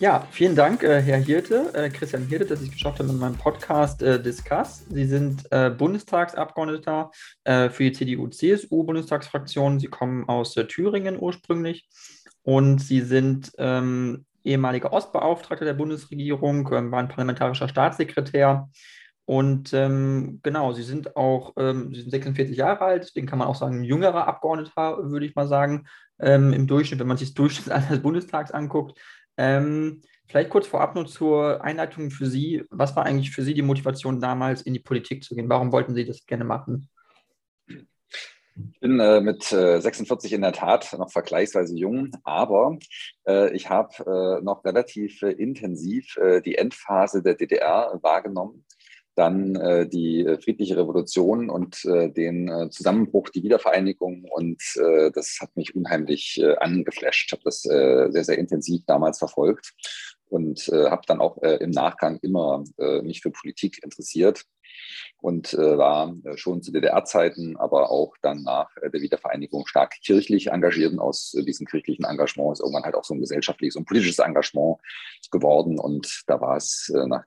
Ja, vielen Dank, äh, Herr Hirte, äh, Christian Hirte, dass Sie es geschafft haben in meinem Podcast äh, Discuss. Sie sind Bundestagsabgeordneter für die CDU-CSU-Bundestagsfraktion. Sie kommen aus Thüringen ursprünglich und Sie sind ähm, ehemaliger Ostbeauftragter der Bundesregierung, ähm, waren parlamentarischer Staatssekretär. Und ähm, genau, Sie sind auch ähm, Sie sind 46 Jahre alt, deswegen kann man auch sagen, ein jüngerer Abgeordneter, würde ich mal sagen, ähm, im Durchschnitt, wenn man sich das Durchschnittsalter des Bundestags anguckt. Ähm, vielleicht kurz vorab nur zur Einleitung für Sie. Was war eigentlich für Sie die Motivation damals, in die Politik zu gehen? Warum wollten Sie das gerne machen? Ich bin äh, mit äh, 46 in der Tat noch vergleichsweise jung, aber äh, ich habe äh, noch relativ äh, intensiv äh, die Endphase der DDR wahrgenommen dann äh, die äh, friedliche Revolution und äh, den äh, Zusammenbruch, die Wiedervereinigung. Und äh, das hat mich unheimlich äh, angeflasht. Ich habe das sehr, sehr intensiv damals verfolgt und habe dann auch im Nachgang immer mich für Politik interessiert und war schon zu DDR-Zeiten, aber auch dann nach der Wiedervereinigung stark kirchlich engagiert und aus diesem kirchlichen Engagement ist irgendwann halt auch so ein gesellschaftliches und politisches Engagement geworden und da war es nach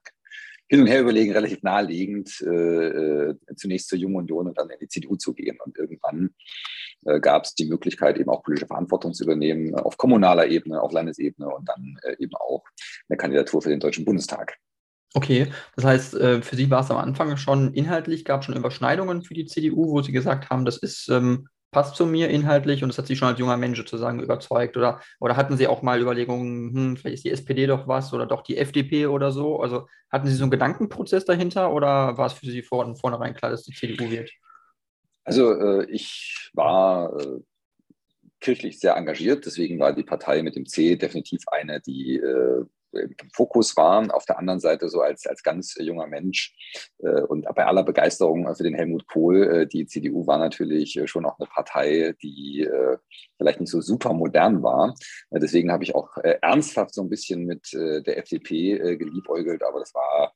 hin und her überlegen, relativ naheliegend, äh, äh, zunächst zur Jungen Union und dann in die CDU zu gehen. Und irgendwann äh, gab es die Möglichkeit, eben auch politische Verantwortung zu übernehmen, auf kommunaler Ebene, auf Landesebene und dann äh, eben auch eine Kandidatur für den Deutschen Bundestag. Okay, das heißt, äh, für Sie war es am Anfang schon inhaltlich, gab es schon Überschneidungen für die CDU, wo Sie gesagt haben, das ist ähm, passt zu mir inhaltlich und das hat Sie schon als junger Mensch sozusagen überzeugt? Oder, oder hatten Sie auch mal Überlegungen, hm, vielleicht ist die SPD doch was oder doch die FDP oder so? Also hatten Sie so einen Gedankenprozess dahinter oder war es für Sie von vornherein klar, dass die CDU wird? Also äh, ich war äh, kirchlich sehr engagiert, deswegen war die Partei mit dem C definitiv eine, die äh, Fokus war. Auf der anderen Seite so als, als ganz junger Mensch äh, und bei aller Begeisterung für den Helmut Kohl, äh, die CDU war natürlich schon auch eine Partei, die äh, vielleicht nicht so super modern war. Äh, deswegen habe ich auch äh, ernsthaft so ein bisschen mit äh, der FDP geliebäugelt, aber das war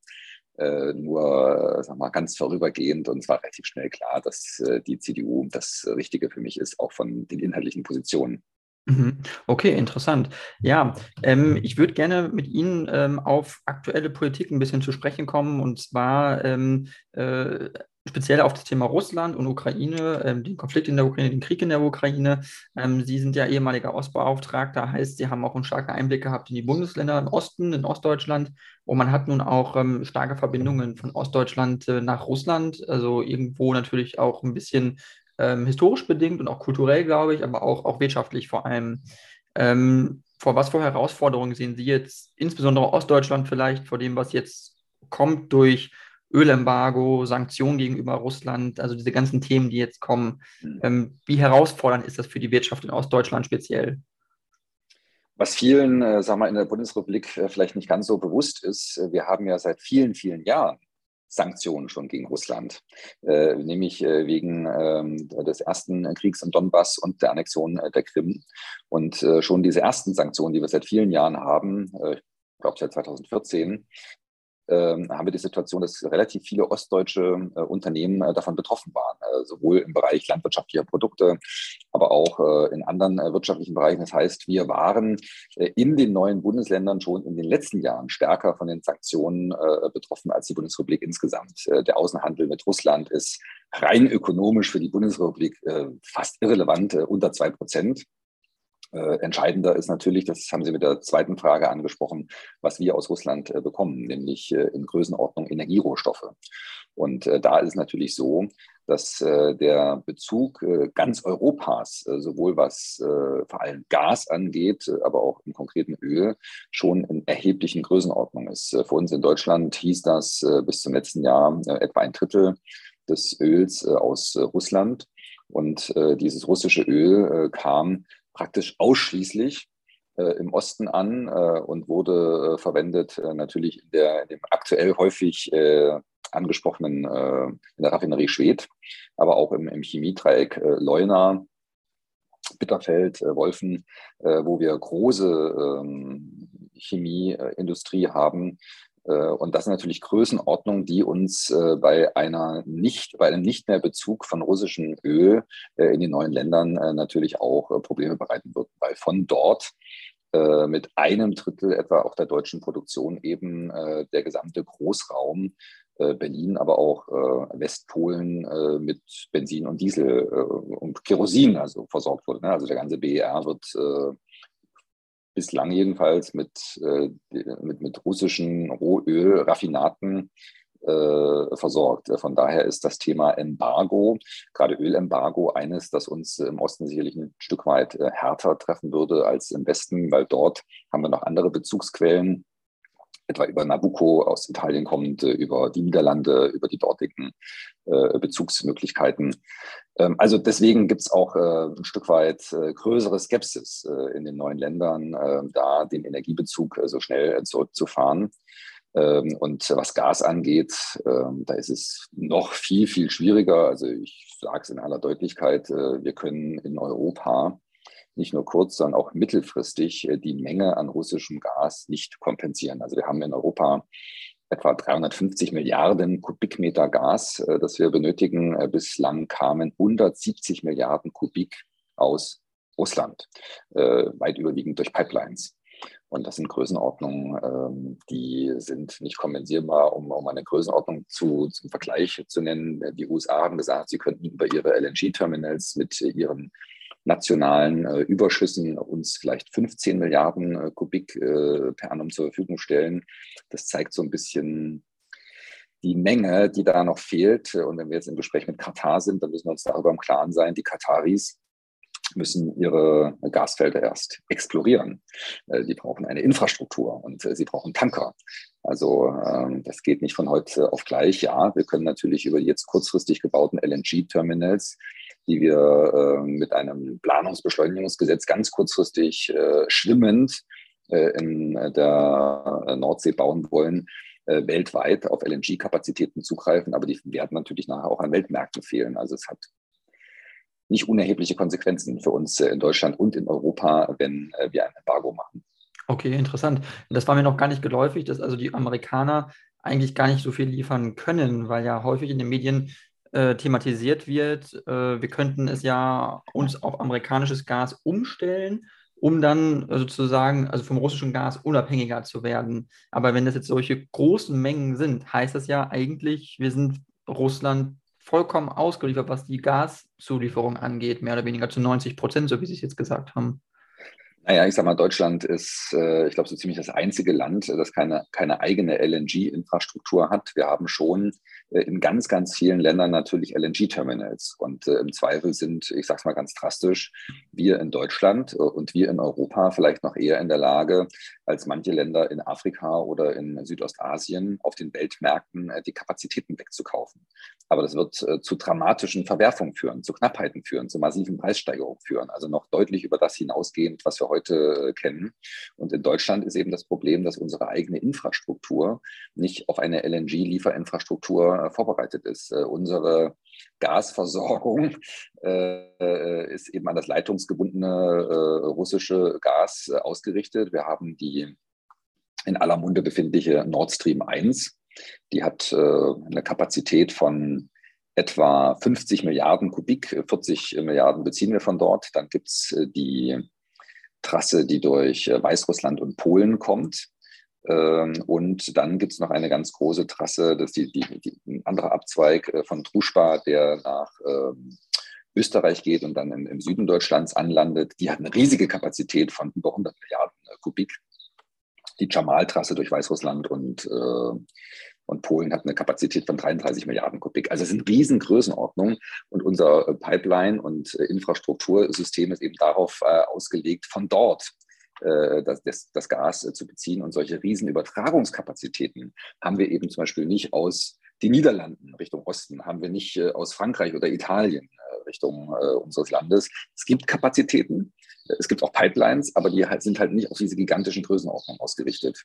nur sag mal, ganz vorübergehend und es war relativ schnell klar, dass die CDU das Richtige für mich ist, auch von den inhaltlichen Positionen. Mhm. Okay, interessant. Ja, ähm, ich würde gerne mit Ihnen ähm, auf aktuelle Politik ein bisschen zu sprechen kommen und zwar ähm, äh, speziell auf das Thema Russland und Ukraine, ähm, den Konflikt in der Ukraine, den Krieg in der Ukraine. Ähm, Sie sind ja ehemaliger Ostbeauftragter, heißt, Sie haben auch einen starken Einblick gehabt in die Bundesländer im Osten, in Ostdeutschland. Und man hat nun auch ähm, starke Verbindungen von Ostdeutschland äh, nach Russland, also irgendwo natürlich auch ein bisschen ähm, historisch bedingt und auch kulturell, glaube ich, aber auch, auch wirtschaftlich vor allem. Ähm, vor was für Herausforderungen sehen Sie jetzt, insbesondere Ostdeutschland vielleicht, vor dem, was jetzt kommt durch Ölembargo, Sanktionen gegenüber Russland, also diese ganzen Themen, die jetzt kommen. Mhm. Ähm, wie herausfordernd ist das für die Wirtschaft in Ostdeutschland speziell? Was vielen, äh, sagen wir, in der Bundesrepublik äh, vielleicht nicht ganz so bewusst ist, äh, wir haben ja seit vielen, vielen Jahren Sanktionen schon gegen Russland, äh, nämlich äh, wegen ähm, des ersten Kriegs im Donbass und der Annexion äh, der Krim. Und äh, schon diese ersten Sanktionen, die wir seit vielen Jahren haben, äh, ich glaube seit 2014, ähm, haben wir die Situation, dass relativ viele ostdeutsche äh, Unternehmen äh, davon betroffen waren, äh, sowohl im Bereich landwirtschaftlicher Produkte, aber auch äh, in anderen äh, wirtschaftlichen Bereichen. Das heißt, wir waren äh, in den neuen Bundesländern schon in den letzten Jahren stärker von den Sanktionen betroffen als die Bundesrepublik insgesamt. der Außenhandel mit Russland ist rein ökonomisch für die Bundesrepublik fast irrelevant, unter zwei Prozent. Äh, entscheidender ist natürlich, das haben Sie mit der zweiten Frage angesprochen, was wir aus Russland äh, bekommen, nämlich äh, in Größenordnung Energierohstoffe. Und äh, da ist natürlich so, dass äh, der Bezug ganz Europas, sowohl was vor allem Gas angeht, aber auch im konkreten Öl, schon in erheblichen Größenordnung ist. für uns in Deutschland hieß das bis zum letzten Jahr etwa ein Drittel des Öls aus Russland. Und dieses russische Öl kam praktisch ausschließlich äh, im Osten an äh, und wurde äh, verwendet natürlich in, der, in dem aktuell häufig angesprochenen in der Raffinerie Schwedt, aber auch im, im Chemiedreieck Leuna, Bitterfeld, Wolfen, wo wir große ähm, Chemieindustrie haben, und das sind natürlich Größenordnungen, die uns äh, bei einer nicht, bei einem nicht mehr Bezug von russischem Öl äh, in den neuen Ländern natürlich auch Probleme bereiten wird, weil von dort mit einem Drittel etwa auch der deutschen Produktion eben der gesamte Großraum Berlin, aber auch Westpolen mit Benzin und Diesel und Kerosin also versorgt wurde. Ne? Also der ganze BER wird bislang jedenfalls mit, äh, mit, mit russischen Rohölraffinaten äh, versorgt. Von daher ist das Thema Embargo, gerade Ölembargo, eines, das uns im Osten sicherlich ein Stück weit äh, härter treffen würde als im Westen, weil dort haben wir noch andere Bezugsquellen etwa über Nabucco aus Italien kommt, äh, über die Niederlande, über die dortigen äh, Bezugsmöglichkeiten. Ähm, also deswegen gibt es auch äh, ein Stück weit größere Skepsis in den neuen Ländern, äh, da den Energiebezug so schnell zurückzufahren. Ähm, und was Gas angeht, ähm, da ist es noch viel, viel schwieriger. Also ich sage es in aller Deutlichkeit, wir können in Europa nicht nur kurz, sondern auch mittelfristig äh, die Menge an russischem Gas nicht kompensieren. Also wir haben in Europa etwa 350 Milliarden Kubikmeter Gas, äh, das wir benötigen. Äh, bislang kamen 170 Milliarden Kubik aus Russland, weit überwiegend durch Pipelines. Und das sind Größenordnungen, ähm, die sind nicht kompensierbar, um, eine Größenordnung zu, zum Vergleich zu nennen. Die USA haben gesagt, sie könnten über ihre LNG-Terminals mit ihren nationalen äh, Überschüssen uns vielleicht 15 Milliarden äh, Kubik äh, per annum zur Verfügung stellen. Das zeigt so ein bisschen die Menge, die da noch fehlt. Und wenn wir jetzt im Gespräch mit Katar sind, dann müssen wir uns darüber im Klaren sein, die Kataris müssen ihre Gasfelder erst explorieren. Äh, die brauchen eine Infrastruktur und äh, sie brauchen Tanker. Also ähm, das geht nicht von heute auf gleich. Ja, wir können natürlich über die jetzt kurzfristig gebauten LNG-Terminals die wir äh, mit einem Planungsbeschleunigungsgesetz ganz kurzfristig äh, schwimmend äh, in der Nordsee bauen wollen, äh, weltweit auf LNG-Kapazitäten zugreifen. Aber die werden natürlich nachher auch an Weltmärkten fehlen. Also es hat nicht unerhebliche Konsequenzen für uns äh, in Deutschland und in Europa, wenn äh, wir ein Embargo machen. Okay, interessant. Das war mir noch gar nicht geläufig, dass also die Amerikaner eigentlich gar nicht so viel liefern können, weil ja häufig in den Medien äh, thematisiert wird, äh, wir könnten es ja uns auf amerikanisches Gas umstellen, um dann äh, sozusagen, also vom russischen Gas unabhängiger zu werden. Aber wenn das jetzt solche großen Mengen sind, heißt das ja eigentlich, wir sind Russland vollkommen ausgeliefert, was die Gaszulieferung angeht, mehr oder weniger zu 90 Prozent, so wie Sie es jetzt gesagt haben. Naja, ich sag mal, Deutschland ist, äh, ich glaube, so ziemlich das einzige Land, das keine, keine eigene LNG-Infrastruktur hat. Wir haben schon in ganz, ganz vielen Ländern natürlich LNG-Terminals. Und äh, im Zweifel sind, ich sage es mal ganz drastisch, wir in Deutschland äh, und wir in Europa vielleicht noch eher in der Lage, als manche Länder in Afrika oder in Südostasien auf den Weltmärkten äh, die Kapazitäten wegzukaufen. Aber das wird äh, zu dramatischen Verwerfungen führen, zu Knappheiten führen, zu massiven Preissteigerungen führen. Also noch deutlich über das hinausgehend, was wir heute kennen. Und in Deutschland ist eben das Problem, dass unsere eigene Infrastruktur nicht auf eine LNG-Lieferinfrastruktur äh, vorbereitet ist. Äh, unsere Gasversorgung äh, ist eben an das leitungsgebundene russische Gas ausgerichtet. Wir haben die in aller Munde befindliche Nord Stream 1. Die hat äh, eine Kapazität von etwa 50 Milliarden Kubik, 40 Milliarden beziehen wir von dort. Dann gibt es äh, die Trasse, die durch äh, Weißrussland und Polen kommt. Ähm, und dann gibt es noch eine ganz große Trasse, das ist die, die, die, ein anderer Abzweig äh, von Truschba, der nach ähm, Österreich geht und dann im, Süden Deutschlands anlandet. Die hat eine riesige Kapazität von über 100 Milliarden Kubik. Die Jamal-Trasse durch Weißrussland und äh, und Polen hat eine Kapazität von 33 Milliarden Kubik. Also es sind Riesengrößenordnungen und unser Pipeline- und äh, Infrastruktursystem ist eben darauf äh, ausgelegt, von dort äh, das, das, das, Gas zu beziehen. Und solche Riesenübertragungskapazitäten haben wir eben zum Beispiel nicht aus den Niederlanden Richtung Osten, haben wir nicht aus Frankreich oder Italien Richtung unseres Landes. Es gibt Kapazitäten, es gibt auch Pipelines, aber die halt, sind halt nicht auf diese gigantischen Größenordnungen ausgerichtet.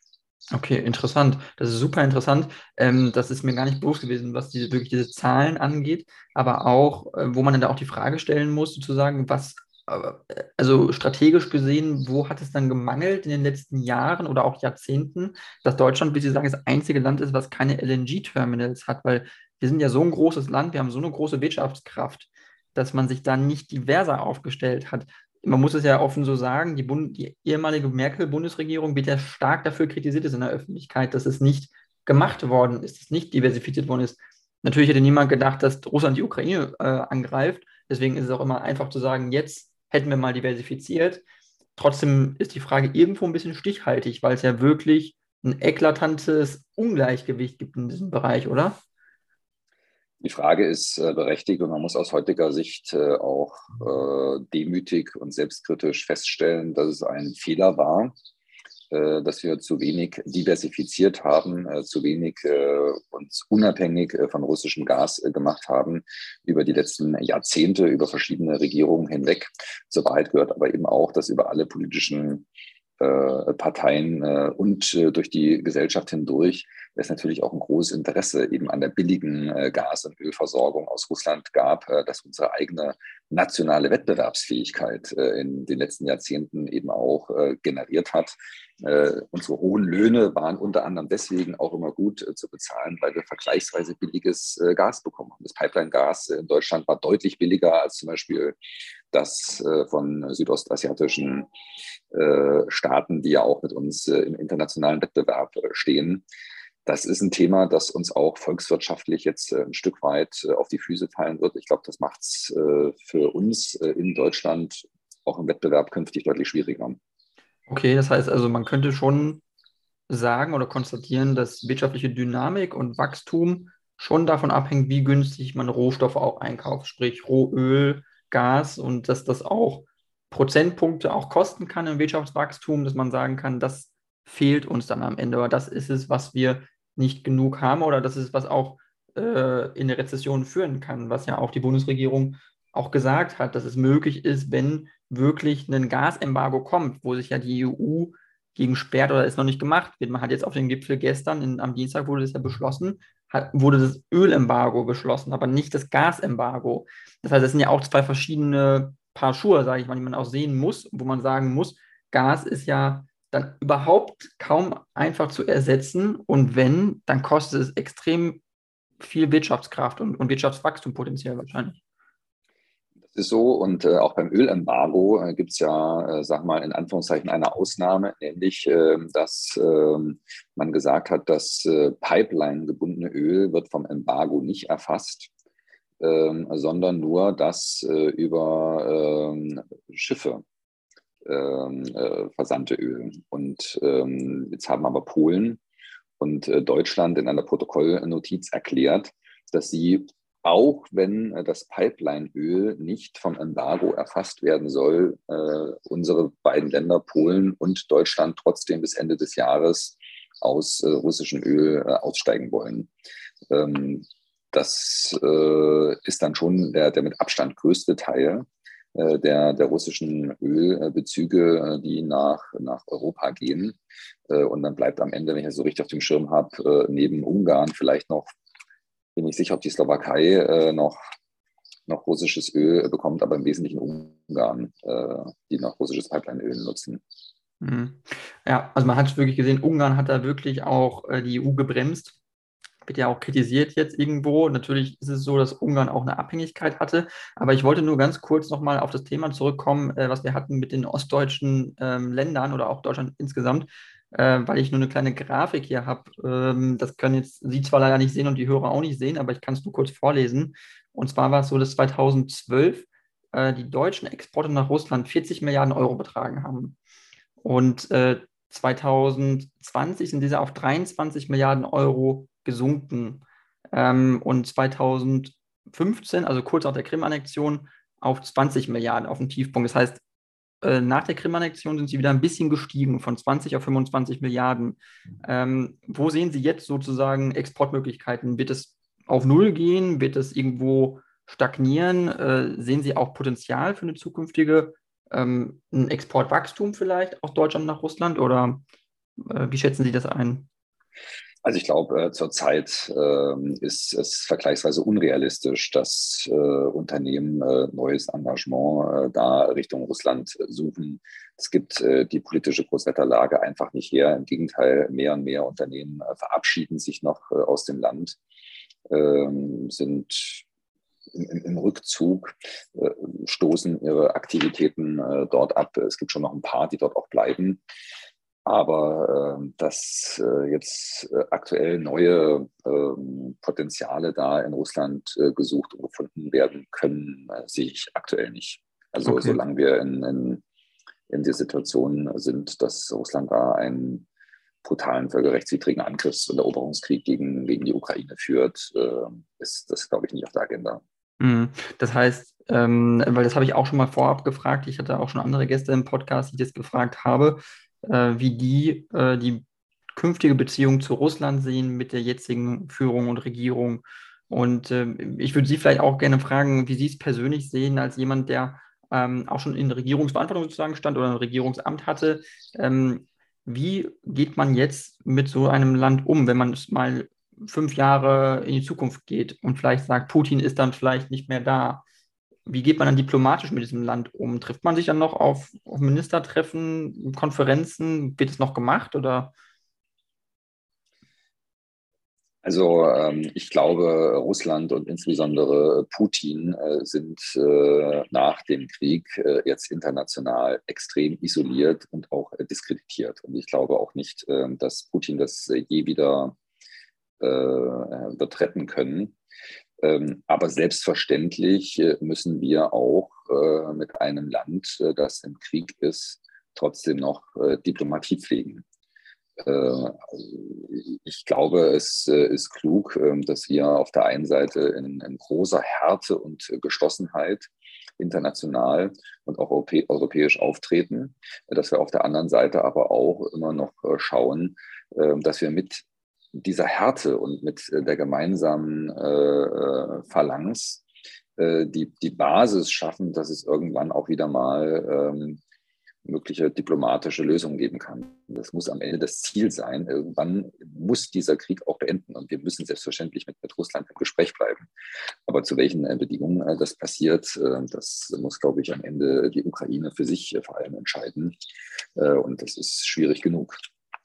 Okay, interessant. Das ist super interessant. Ähm, das ist mir gar nicht bewusst gewesen, was diese, wirklich diese Zahlen angeht, aber auch, äh, wo man dann da auch die Frage stellen muss, sozusagen, was, äh, also strategisch gesehen, wo hat es dann gemangelt in den letzten Jahren oder auch Jahrzehnten, dass Deutschland, wie Sie sagen, das einzige Land ist, was keine LNG-Terminals hat, weil wir sind ja so ein großes Land, wir haben so eine große Wirtschaftskraft, dass man sich da nicht diverser aufgestellt hat man muss es ja offen so sagen, die, Bund die ehemalige Merkel-Bundesregierung wird ja stark dafür kritisiert ist in der Öffentlichkeit, dass es nicht gemacht worden ist, dass es nicht diversifiziert worden ist. Natürlich hätte niemand gedacht, dass Russland die Ukraine äh, angreift. Deswegen ist es auch immer einfach zu sagen, jetzt hätten wir mal diversifiziert. Trotzdem ist die Frage irgendwo ein bisschen stichhaltig, weil es ja wirklich ein eklatantes Ungleichgewicht gibt in diesem Bereich, oder? Die Frage ist äh, berechtigt und man muss aus heutiger Sicht äh, auch äh, demütig und selbstkritisch feststellen, dass es ein Fehler war, dass wir zu wenig diversifiziert haben, zu wenig uns unabhängig von russischem Gas gemacht haben über die letzten Jahrzehnte, über verschiedene Regierungen hinweg. Zur Wahrheit gehört aber eben auch, dass über alle politischen äh, Parteien äh, und äh, durch die Gesellschaft hindurch es natürlich auch ein großes Interesse eben an der billigen Gas- und Ölversorgung aus Russland gab, dass unsere eigene nationale Wettbewerbsfähigkeit in den letzten Jahrzehnten eben auch generiert hat. Unsere hohen Löhne waren unter anderem deswegen auch immer gut zu bezahlen, weil wir vergleichsweise billiges Gas bekommen haben. Das Pipeline-Gas in Deutschland war deutlich billiger als zum Beispiel das von südostasiatischen äh, Staaten, die ja auch mit uns äh, im internationalen Wettbewerb äh, stehen. Das ist ein Thema, das uns auch volkswirtschaftlich jetzt ein Stück weit auf die Füße fallen wird. Ich glaube, das macht es für uns in Deutschland auch im Wettbewerb künftig deutlich schwieriger. Okay, das heißt also, man könnte schon sagen oder konstatieren, dass wirtschaftliche Dynamik und Wachstum schon davon abhängt, wie günstig man Rohstoffe auch einkauft, sprich Rohöl, Gas und dass das auch Prozentpunkte auch kosten kann im Wirtschaftswachstum, dass man sagen kann, das fehlt uns dann am Ende, oder das ist es, was wir nicht genug haben, oder das ist, was auch äh, in eine Rezession führen kann, was ja auch die Bundesregierung auch gesagt hat, dass es möglich ist, wenn wirklich ein Gasembargo kommt, wo sich ja die EU gegen sperrt oder ist noch nicht gemacht wird. Man hat jetzt auf dem Gipfel gestern, in, am Dienstag wurde das ja beschlossen, hat, wurde das Ölembargo beschlossen, aber nicht das Gasembargo. Das heißt, es sind ja auch zwei verschiedene Paar Schuhe, sage ich mal, die man auch sehen muss, wo man sagen muss, Gas ist ja dann überhaupt kaum einfach zu ersetzen. Und wenn, dann kostet es extrem viel Wirtschaftskraft und, und Wirtschaftswachstum potenziell wahrscheinlich. Das ist so. Und äh, auch beim Ölembargo äh, gibt es ja, äh, sag mal, in Anführungszeichen eine Ausnahme, nämlich, ähm, dass ähm, man gesagt hat, das äh, Pipeline gebundene Öl wird vom Embargo nicht erfasst ähm, sondern nur das äh, über ähm, Schiffe äh, versandte Öl. Und ähm, jetzt haben aber Polen und äh, Deutschland in einer Protokollnotiz erklärt, dass sie auch wenn äh, das Pipeline-Öl nicht vom Embargo erfasst werden soll, äh, unsere beiden Länder, Polen und Deutschland, trotzdem bis Ende des Jahres aus äh, russischem Öl äh, aussteigen wollen. Ähm, das äh, ist dann schon der, der mit Abstand größte Teil der, der russischen Ölbezüge, äh, die nach, nach Europa gehen. Äh, und dann bleibt am Ende, wenn ich das so richtig auf dem Schirm habe, äh, neben Ungarn vielleicht noch, bin ich sicher, ob die Slowakei äh, noch, noch russisches Öl bekommt, aber im Wesentlichen Ungarn, die noch russisches Pipeline-Öl nutzen. Mhm. Ja, also man hat wirklich gesehen, Ungarn hat da wirklich auch äh, die EU gebremst. Wird ja auch kritisiert jetzt irgendwo. Natürlich ist es so, dass Ungarn auch eine Abhängigkeit hatte. Aber ich wollte nur ganz kurz nochmal auf das Thema zurückkommen, äh, was wir hatten mit den ostdeutschen ähm, Ländern oder auch Deutschland insgesamt, äh, weil ich nur eine kleine Grafik hier habe. Ähm, das können jetzt Sie zwar leider nicht sehen und die Hörer auch nicht sehen, aber ich kann es nur kurz vorlesen. Und zwar war es so, dass 2012 äh, die deutschen Exporte nach Russland 40 Milliarden Euro betragen haben. Und äh, 2020 sind diese auf 23 Milliarden Euro gesunken. Ähm, und 2015, also kurz nach der Krim-Annexion, auf 20 Milliarden auf den Tiefpunkt. Das heißt, äh, nach der Krim-Annexion sind sie wieder ein bisschen gestiegen, von 20 auf 25 Milliarden. Ähm, wo sehen Sie jetzt sozusagen Exportmöglichkeiten? Wird es auf Null gehen? Wird es irgendwo stagnieren? Äh, sehen Sie auch Potenzial für eine zukünftige ähm, ein Exportwachstum vielleicht aus Deutschland nach Russland oder äh, wie schätzen Sie das ein? Also ich glaube, äh, zurzeit äh, ist es vergleichsweise unrealistisch, dass äh, Unternehmen äh, neues Engagement äh, da Richtung Russland suchen. Es gibt äh, die politische Großwetterlage einfach nicht her. Im Gegenteil, mehr und mehr Unternehmen verabschieden sich noch aus dem Land, ähm, sind im, im Rückzug, stoßen ihre Aktivitäten dort ab. Es gibt schon noch ein paar, die dort auch bleiben. Aber äh, dass äh, jetzt äh, aktuell neue ähm, Potenziale da in Russland äh, gesucht und gefunden werden können, äh, sehe ich aktuell nicht. Also okay. solange wir in, in, in der Situation sind, dass Russland da einen brutalen völkerrechtswidrigen Angriffs- und Eroberungskrieg gegen, gegen die Ukraine führt, äh, ist das, glaube ich, nicht auf der Agenda. Mhm. Das heißt, ähm, weil das habe ich auch schon mal vorab gefragt, ich hatte auch schon andere Gäste im Podcast, die das gefragt habe, äh, wie die äh, die künftige Beziehung zu Russland sehen mit der jetzigen Führung und Regierung. Und äh, ich würde Sie vielleicht auch gerne fragen, wie Sie es persönlich sehen, als jemand, der ähm, auch schon in Regierungsverantwortung sozusagen stand oder ein Regierungsamt hatte. Ähm, wie geht man jetzt mit so einem Land um, wenn man es mal fünf Jahre in die Zukunft geht und vielleicht sagt, Putin ist dann vielleicht nicht mehr da? Wie geht man dann diplomatisch mit diesem Land um? Trifft man sich dann noch auf, auf Ministertreffen, Konferenzen? Wird es noch gemacht oder? Also ähm, ich glaube, Russland und insbesondere Putin äh, sind äh, nach dem Krieg äh, jetzt international extrem isoliert und auch äh, diskreditiert. Und ich glaube auch nicht, ähm, dass Putin das je wieder äh, wird retten können. Ähm, aber selbstverständlich äh, müssen wir auch äh, mit einem Land, äh, das im Krieg ist, trotzdem noch Diplomatie pflegen. Ich glaube, es ist klug, ähm, dass wir auf der einen Seite in, in großer Härte und Geschlossenheit international und auch europäisch auftreten, dass wir auf der anderen Seite aber auch immer noch schauen, dass wir mit dieser Härte und mit äh, der gemeinsamen äh, äh, Phalanx äh, die, die Basis schaffen, dass es irgendwann auch wieder mal ähm, mögliche diplomatische Lösungen geben kann. Das muss am Ende das Ziel sein. Irgendwann muss dieser Krieg auch beenden und wir müssen selbstverständlich mit, mit Russland im Gespräch bleiben. Aber zu welchen äh, Bedingungen äh, das passiert, äh, das muss, glaube ich, am Ende die Ukraine für sich vor allem entscheiden. Und das ist schwierig genug.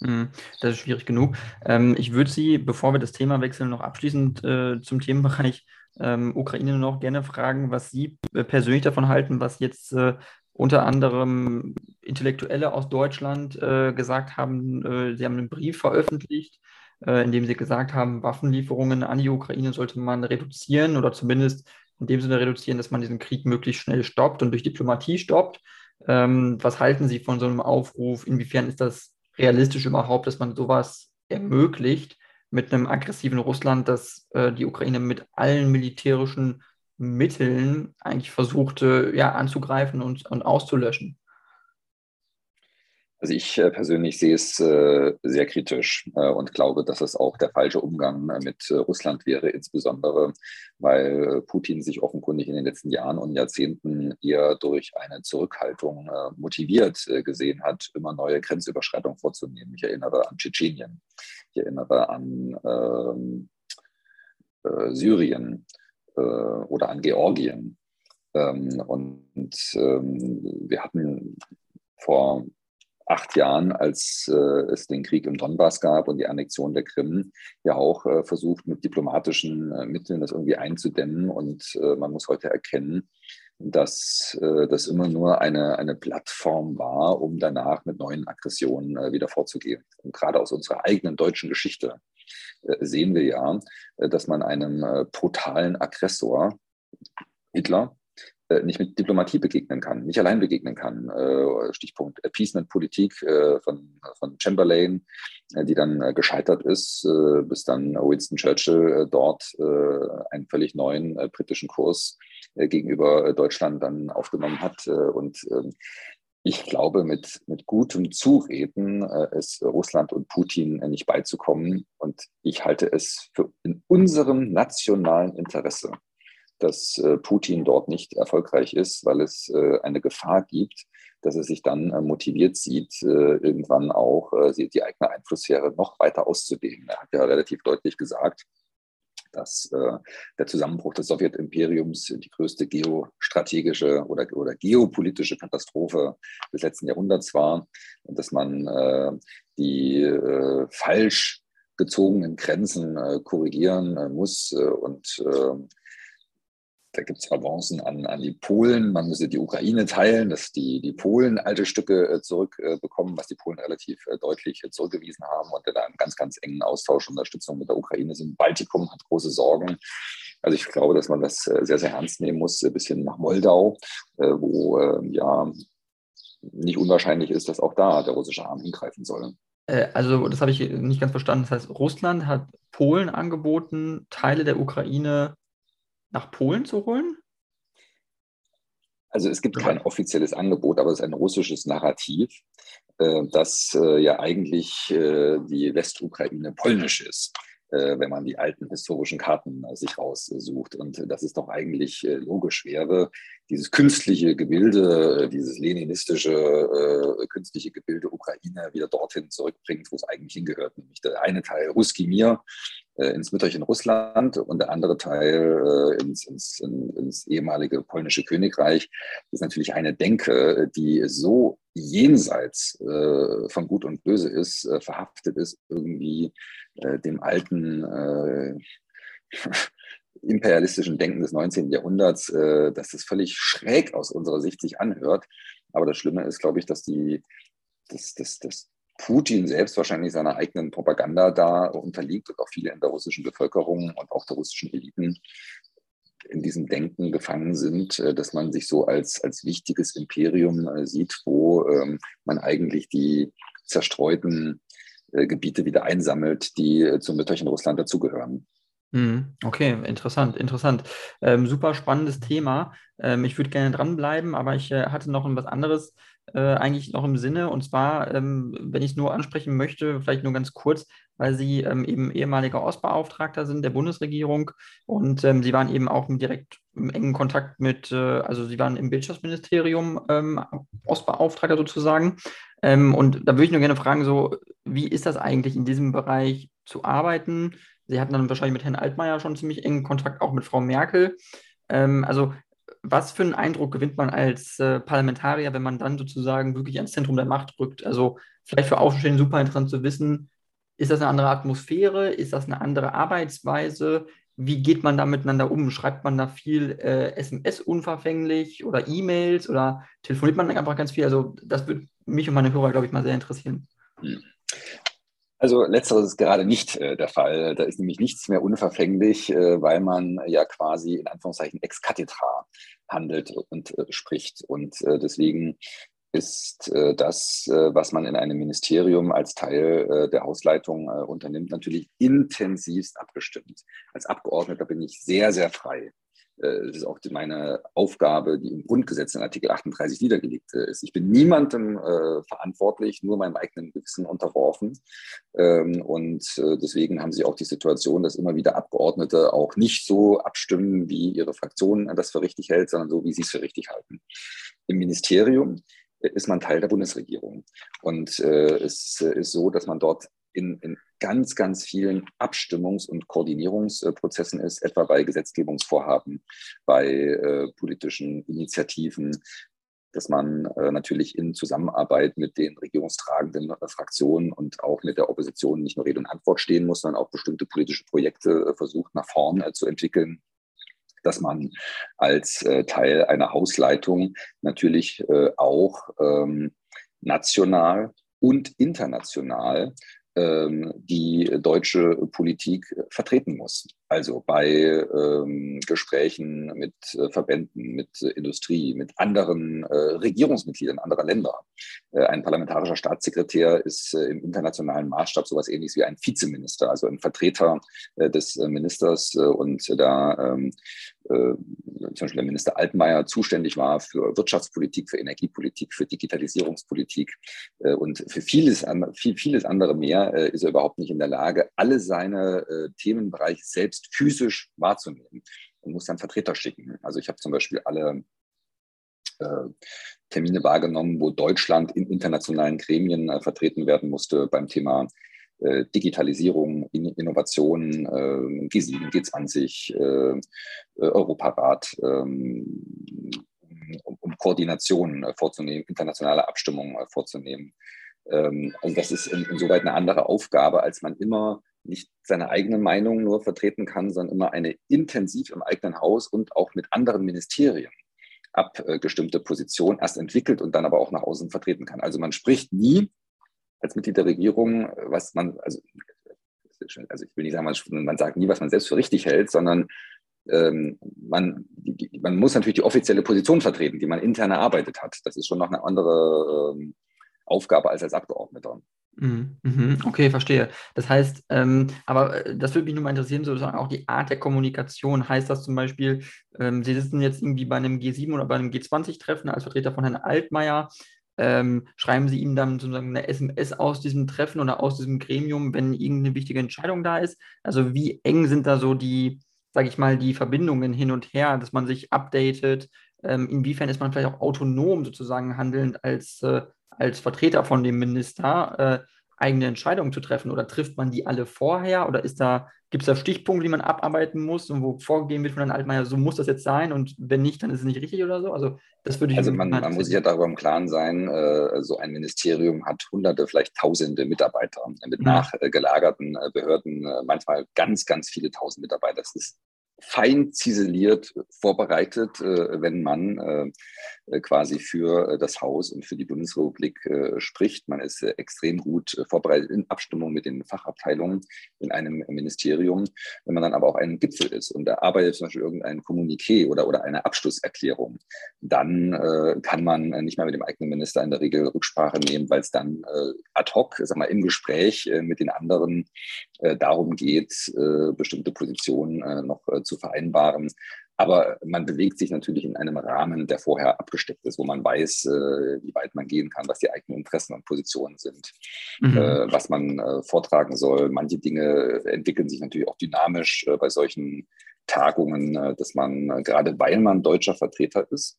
Mhm, das ist schwierig genug. Ähm, ich würde Sie, bevor wir das Thema wechseln, noch abschließend äh, zum Themenbereich ähm, Ukraine noch gerne fragen, was Sie äh, persönlich davon halten, was jetzt äh, unter anderem Intellektuelle aus Deutschland gesagt haben. Sie haben einen Brief veröffentlicht, in dem Sie gesagt haben, Waffenlieferungen an die Ukraine sollte man reduzieren oder zumindest in dem Sinne reduzieren, dass man diesen Krieg möglichst schnell stoppt und durch Diplomatie stoppt. Ähm, was halten Sie von so einem Aufruf? Inwiefern ist das realistisch überhaupt, dass man sowas ermöglicht mit einem aggressiven Russland, das äh, die Ukraine mit allen militärischen Mitteln eigentlich versuchte, ja, anzugreifen und, und auszulöschen? Also ich äh, persönlich sehe es äh, sehr kritisch äh, und glaube, dass es auch der falsche Umgang mit Russland wäre, insbesondere weil Putin sich offenkundig in den letzten Jahren und Jahrzehnten eher durch eine Zurückhaltung motiviert gesehen hat, immer neue Grenzüberschreitungen vorzunehmen. Ich erinnere an Tschetschenien, ich erinnere an ähm, äh, Syrien oder an Georgien. Ähm, und ähm, wir hatten vor acht Jahren, als äh, es den Krieg im Donbass gab und die Annexion der Krim, ja auch äh, versucht, mit diplomatischen äh, Mitteln das irgendwie einzudämmen. Und man muss heute erkennen, dass das immer nur eine, eine Plattform war, um danach mit neuen Aggressionen wieder vorzugehen. Und gerade aus unserer eigenen deutschen Geschichte sehen wir ja, dass man einem brutalen Aggressor, Hitler, nicht mit Diplomatie begegnen kann, nicht allein begegnen kann. Äh, Stichpunkt Appeasement-Politik äh, von, von Chamberlain, die dann gescheitert ist, bis dann Winston Churchill dort einen völlig neuen britischen Kurs gegenüber Deutschland dann aufgenommen hat. Und ähm, ich glaube, mit, mit gutem Zureden äh, ist Russland und Putin äh, nicht beizukommen. Und ich halte es für in unserem nationalen Interesse, dass äh, Putin dort nicht erfolgreich ist, weil es äh, eine Gefahr gibt, dass er sich dann äh, motiviert sieht, irgendwann auch die eigene Einflusssphäre noch weiter auszudehnen. Er hat ja relativ deutlich gesagt, dass der Zusammenbruch des Sowjetimperiums die größte geostrategische oder, oder geopolitische Katastrophe des letzten Jahrhunderts war und dass man die falsch gezogenen Grenzen korrigieren muss und da gibt es Avancen an, an die Polen. Man müsse die Ukraine teilen, dass die, die Polen alte Stücke äh, zurückbekommen, was die Polen relativ äh, deutlich äh, zurückgewiesen haben und da einen ganz, ganz engen Austausch und Unterstützung mit der Ukraine sind. Baltikum hat große Sorgen. Also ich glaube, dass man das sehr, sehr ernst nehmen muss, bis hin nach Moldau, wo ja nicht unwahrscheinlich ist, dass auch da der russische Arm hingreifen soll. Also, das habe ich nicht ganz verstanden. Das heißt, Russland hat Polen angeboten, Teile der Ukraine nach Polen zu holen? Also es gibt kein offizielles Angebot, aber es ist ein russisches Narrativ, äh, dass äh, ja eigentlich äh, die Westukraine polnisch ist wenn man die alten historischen Karten sich raussucht. Und das ist doch eigentlich logisch wäre, dieses künstliche Gebilde, dieses leninistische künstliche Gebilde Ukraine wieder dorthin zurückbringt, wo es eigentlich hingehört, nämlich der eine Teil Ruski Mir, ins Mütterchen Russland und der andere Teil äh, ins, ins, in, ins ehemalige polnische Königreich. Das ist natürlich eine Denke, die so jenseits äh, von Gut und Böse ist, äh, verhaftet ist, irgendwie äh, dem alten äh, imperialistischen Denken des 19. Jahrhunderts, dass das völlig schräg aus unserer Sicht sich anhört. Aber das Schlimme ist, glaube ich, dass die, dass, dass, dass Putin selbst wahrscheinlich seiner eigenen Propaganda da unterliegt und auch viele in der russischen Bevölkerung und auch der russischen Eliten in diesem Denken gefangen sind, äh, dass man sich so als, als wichtiges Imperium äh, sieht, wo ähm, man eigentlich die zerstreuten äh, Gebiete wieder einsammelt, die zum Mütterchen Russland dazugehören. Mhm. Okay, interessant, interessant. Ähm, super spannendes Thema. Ähm, ich würde gerne dranbleiben, aber ich äh, hatte noch was anderes äh, eigentlich noch im Sinne. Und zwar, ähm, wenn ich es nur ansprechen möchte, vielleicht nur ganz kurz, weil Sie ähm, eben ehemaliger Ostbeauftragter sind der Bundesregierung und ähm, Sie waren eben auch direkt im engen Kontakt mit, äh, also Sie waren im Wirtschaftsministerium ähm, Ostbeauftragter sozusagen. Und da würde ich nur gerne fragen, so, wie ist das eigentlich in diesem Bereich zu arbeiten? Sie hatten dann wahrscheinlich mit Herrn Altmaier schon ziemlich engen Kontakt, auch mit Frau Merkel. Ähm, also was für einen Eindruck gewinnt man als äh, Parlamentarier, wenn man dann sozusagen wirklich ans Zentrum der Macht rückt? Also vielleicht für Außenstehende super interessant zu wissen, ist das eine andere Atmosphäre? Ist das eine andere Arbeitsweise? Wie geht man da miteinander um? Schreibt man da viel äh, SMS unverfänglich oder E-Mails oder telefoniert man einfach ganz viel? Also das würde mich und meine Hörer, glaube ich, mal sehr interessieren. Also letzteres ist gerade nicht äh, der Fall. Da ist nämlich nichts mehr unverfänglich, äh, weil man ja quasi in Anführungszeichen ex cathedra handelt und äh, spricht. Und äh, deswegen ist äh, das, äh, was man in einem Ministerium als Teil der Hausleitung unternimmt, natürlich intensivst abgestimmt. Als Abgeordneter bin ich sehr, sehr frei. Äh, das ist auch meine Aufgabe, die im Grundgesetz in Artikel 38 niedergelegt ist. Ich bin niemandem äh, verantwortlich, nur meinem eigenen Gewissen unterworfen. Ähm, und äh, deswegen haben sie auch die Situation, dass immer wieder Abgeordnete auch nicht so abstimmen, wie ihre Fraktion das für richtig hält, sondern so, wie sie es für richtig halten. Im Ministerium ist man Teil der Bundesregierung. Und äh, es ist so, dass man dort in, in ganz, ganz vielen Abstimmungs- und Koordinierungsprozessen ist, etwa bei Gesetzgebungsvorhaben, bei äh, politischen Initiativen, dass man äh, natürlich in Zusammenarbeit mit den regierungstragenden äh, Fraktionen und auch mit der Opposition nicht nur Rede und Antwort stehen muss, sondern auch bestimmte politische Projekte äh, versucht nach vorn äh, zu entwickeln, dass man als äh, Teil einer Hausleitung natürlich auch ähm, national und international die deutsche Politik vertreten muss. Also bei ähm, Gesprächen mit äh, Verbänden, mit äh, Industrie, mit anderen äh, Regierungsmitgliedern anderer Länder. Äh, ein parlamentarischer Staatssekretär ist äh, im internationalen Maßstab sowas ähnliches wie ein Vizeminister, also ein Vertreter äh, des Ministers. und da ähm, zum Beispiel der Minister Altmaier zuständig war für Wirtschaftspolitik, für Energiepolitik, für Digitalisierungspolitik und für vieles, viel, vieles andere mehr, ist er überhaupt nicht in der Lage, alle seine Themenbereiche selbst physisch wahrzunehmen und muss dann Vertreter schicken. Also ich habe zum Beispiel alle äh, Termine wahrgenommen, wo Deutschland in internationalen Gremien äh, vertreten werden musste beim Thema äh, Digitalisierung, in Innovation, G7, G20, Europarat, ähm, um, um Koordination vorzunehmen, internationale Abstimmungen vorzunehmen. Ähm, also das ist insoweit eine andere Aufgabe, als man immer nicht seine eigene Meinung nur vertreten kann, sondern immer eine intensiv im eigenen Haus und auch mit anderen Ministerien abgestimmte Position erst entwickelt und dann aber auch nach außen vertreten kann. Also man spricht nie als Mitglied der Regierung, was man, also, also ich will nicht sagen, man, sagt nie, was man selbst für richtig hält, sondern ähm, man, die, man muss natürlich die offizielle Position vertreten, die man intern erarbeitet hat. Das ist schon noch eine andere ähm, Aufgabe als als Abgeordneter. Mhm, mhm. Okay, verstehe. Das heißt, ähm, aber äh, das würde mich nur mal interessieren, sozusagen auch die Art der Kommunikation. Heißt das zum Beispiel, ähm, Sie sitzen jetzt irgendwie bei einem G7 oder bei einem G20-Treffen als Vertreter von Herrn Altmaier, ähm, schreiben Sie ihm dann sozusagen eine SMS aus diesem Treffen oder aus diesem Gremium, wenn irgendeine wichtige Entscheidung da ist? Also wie eng sind da so die, sage ich mal, die Verbindungen hin und her, dass man sich updatet? Ähm, inwiefern ist man vielleicht auch autonom sozusagen handelnd als äh, als Vertreter von dem Minister äh, eigene Entscheidungen zu treffen? Oder trifft man die alle vorher? Oder ist da, gibt es da Stichpunkte, die man abarbeiten muss und wo vorgegeben wird von Herrn Altmaier, so muss das jetzt sein und wenn nicht, dann ist es nicht richtig oder so? Also das würde ich. Also man, man muss sich ja darüber im Klaren sein, äh, so ein Ministerium hat hunderte, vielleicht tausende Mitarbeiter mit mhm. nachgelagerten äh, Behörden, äh, manchmal ganz, ganz viele tausend Mitarbeiter. Das ist fein ziseliert vorbereitet, äh, wenn man äh, quasi für äh, das Haus und für die Bundesrepublik spricht. Man ist extrem gut vorbereitet in Abstimmung mit den Fachabteilungen in einem Ministerium. Wenn man dann aber auch ein Gipfel ist und erarbeitet zum Beispiel irgendein Kommuniqué oder, oder eine Abschlusserklärung, dann kann man nicht mehr mit dem eigenen Minister in der Regel Rücksprache nehmen, weil es dann ad hoc, sag mal, im Gespräch mit den anderen darum geht, bestimmte Positionen noch zu vereinbaren. Aber man bewegt sich natürlich in einem Rahmen, der vorher abgesteckt ist, wo man weiß, äh, wie weit man gehen kann, was die eigenen Interessen und Positionen sind, mhm. äh, was man äh, vortragen soll. Manche Dinge entwickeln sich natürlich auch dynamisch bei solchen Tagungen, äh, dass man, äh, gerade weil man deutscher Vertreter ist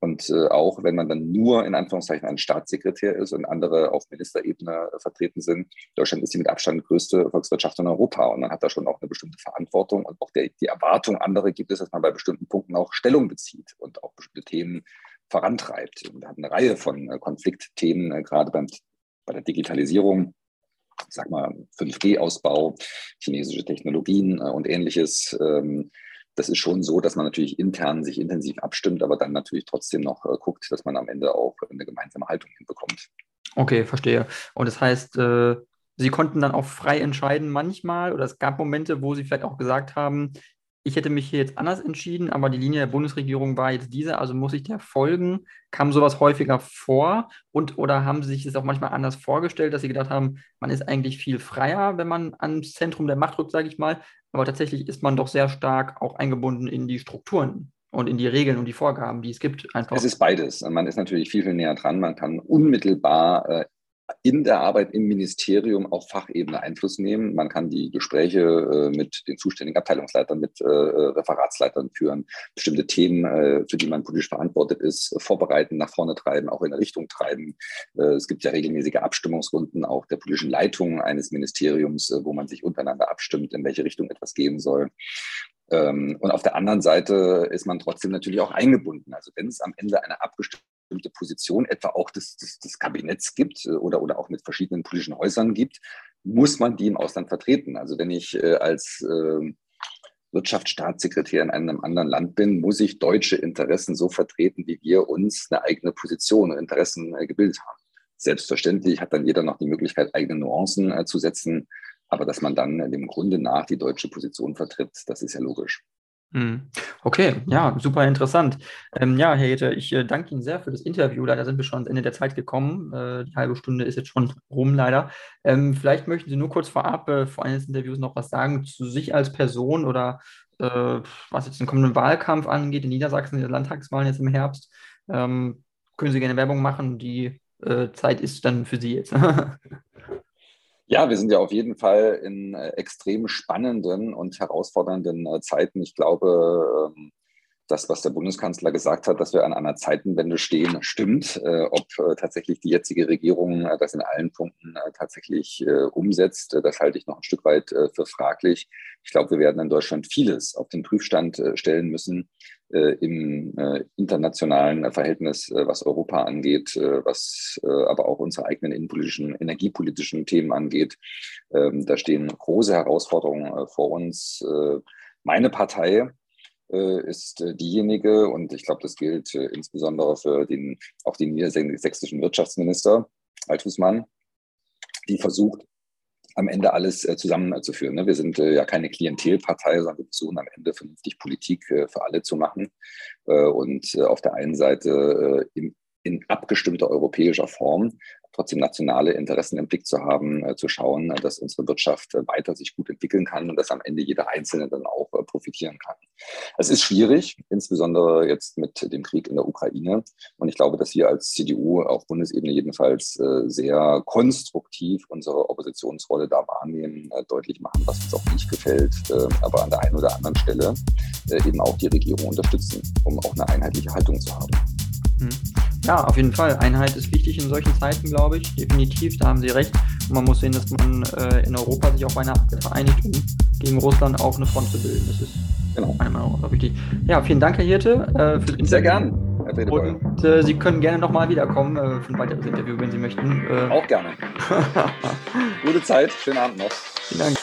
und äh, auch wenn man dann nur in Anführungszeichen ein Staatssekretär ist und andere auf Ministerebene vertreten sind, Deutschland ist die mit Abstand größte Volkswirtschaft in Europa und man hat da schon auch eine bestimmte Verantwortung und auch der, die Erwartung anderer gibt es, dass man bei bestimmten Punkten auch Stellung bezieht und auch bestimmte Themen vorantreibt. Und wir hatten eine Reihe von Konfliktthemen, gerade beim, bei der Digitalisierung ich sag mal, 5G-Ausbau, chinesische Technologien äh, und ähnliches. Ähm, das ist schon so, dass man natürlich intern sich intensiv abstimmt, aber dann natürlich trotzdem noch äh, guckt, dass man am Ende auch eine gemeinsame Haltung hinbekommt. Okay, verstehe. Und das heißt, äh, Sie konnten dann auch frei entscheiden manchmal oder es gab Momente, wo Sie vielleicht auch gesagt haben, ich hätte mich hier jetzt anders entschieden, aber die Linie der Bundesregierung war jetzt diese, also muss ich der folgen. Kam sowas häufiger vor und oder haben Sie sich das auch manchmal anders vorgestellt, dass Sie gedacht haben, man ist eigentlich viel freier, wenn man ans Zentrum der Macht rückt, sage ich mal, aber tatsächlich ist man doch sehr stark auch eingebunden in die Strukturen und in die Regeln und die Vorgaben, die es gibt. Einfach. Es ist beides. Man ist natürlich viel, viel näher dran. Man kann unmittelbar äh, in der Arbeit im Ministerium auf Fachebene Einfluss nehmen. Man kann die Gespräche äh, mit den zuständigen Abteilungsleitern, mit äh, Referatsleitern führen, bestimmte Themen, äh, für die man politisch verantwortet ist, vorbereiten, nach vorne treiben, auch in eine Richtung treiben. Es gibt ja regelmäßige Abstimmungsrunden auch der politischen Leitung eines Ministeriums, wo man sich untereinander abstimmt, in welche Richtung etwas gehen soll. Ähm, und auf der anderen Seite ist man trotzdem natürlich auch eingebunden. Also wenn es am Ende eine abgestimmte bestimmte Position etwa auch des, des, des Kabinetts gibt oder, oder auch mit verschiedenen politischen Häusern gibt, muss man die im Ausland vertreten. Also wenn ich äh, als äh, Wirtschaftsstaatssekretär in einem anderen Land bin, muss ich deutsche Interessen so vertreten, wie wir uns eine eigene Position und Interessen äh, gebildet haben. Selbstverständlich hat dann jeder noch die Möglichkeit, eigene Nuancen äh, zu setzen, aber dass man dann dem Grunde nach die deutsche Position vertritt, das ist ja logisch. Hm. Okay, ja, super interessant. Ähm, ja, Herr Jette, ich äh, danke Ihnen sehr für das Interview. Leider sind wir schon ans Ende der Zeit gekommen. Äh, die halbe Stunde ist jetzt schon rum, leider. Ähm, vielleicht möchten Sie nur kurz vorab, äh, vor des Interviews, noch was sagen zu sich als Person oder äh, was jetzt den kommenden Wahlkampf angeht in Niedersachsen, die Landtagswahlen jetzt im Herbst. Ähm, können Sie gerne Werbung machen. Die äh, Zeit ist dann für Sie jetzt. Ja, wir sind ja auf jeden Fall in äh, extrem spannenden und herausfordernden äh, Zeiten. Ich glaube, ähm, das, was der Bundeskanzler gesagt hat, dass wir an einer Zeitenwende stehen, stimmt. Äh, ob tatsächlich die jetzige Regierung das in allen Punkten tatsächlich umsetzt, das halte ich noch ein Stück weit für fraglich. Ich glaube, wir werden in Deutschland vieles auf den Prüfstand stellen müssen, im äh, internationalen Verhältnis, äh, was Europa angeht, was aber auch unsere eigenen innenpolitischen, energiepolitischen Themen angeht. Ähm, da stehen große Herausforderungen vor uns. Meine Partei ist diejenige, und ich glaube, das gilt insbesondere für den, auch den niedersächsischen Wirtschaftsminister Althusmann, die versucht, am Ende alles äh, zusammenzuführen. Ne? Wir sind äh, ja keine Klientelpartei, sondern wir versuchen am Ende vernünftig Politik äh, für alle zu machen. Äh, und äh, auf der einen Seite äh, in, in abgestimmter europäischer Form, trotzdem nationale Interessen im Blick zu haben, äh, zu schauen, äh, dass unsere Wirtschaft äh, weiter sich gut entwickeln kann und dass am Ende jeder Einzelne dann auch profitieren kann. Es ist schwierig, insbesondere jetzt mit dem Krieg in der Ukraine. Und ich glaube, dass wir als CDU auf Bundesebene jedenfalls sehr konstruktiv unsere Oppositionsrolle da wahrnehmen, deutlich machen, was uns auch nicht gefällt, aber an der einen oder anderen Stelle eben auch die Regierung unterstützen, um auch eine einheitliche Haltung zu haben. Hm. Ja, auf jeden Fall. Einheit ist wichtig in solchen Zeiten, glaube ich. Definitiv, da haben Sie recht. Und man muss sehen, dass man äh, in Europa sich auf einer vereinigt, um gegen Russland auch eine Front zu bilden. Das ist genau. meiner Meinung nach wichtig. Ja, vielen Dank, Herr Hirte, äh, für Sehr gern. Und äh, Sie können gerne nochmal wiederkommen äh, für ein weiteres Interview, wenn Sie möchten. Äh, auch gerne. Gute Zeit, schönen Abend noch. Vielen Dank.